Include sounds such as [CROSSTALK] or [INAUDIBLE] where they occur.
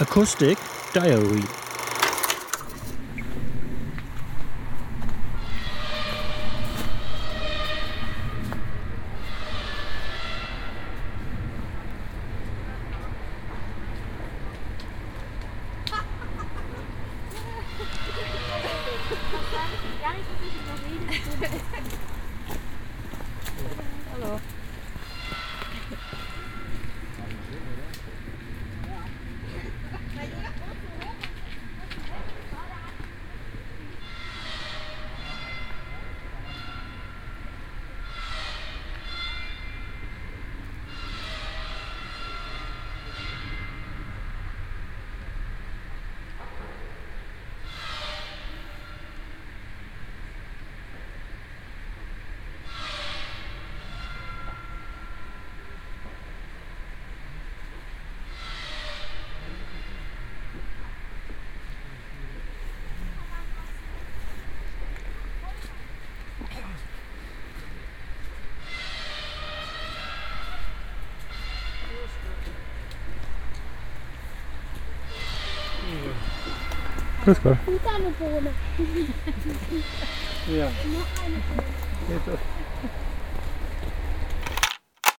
Acoustic Diary Hallo. [LAUGHS] Grüß Gott. Und eine Bohne. Ja. Noch eine Bohne. Jetzt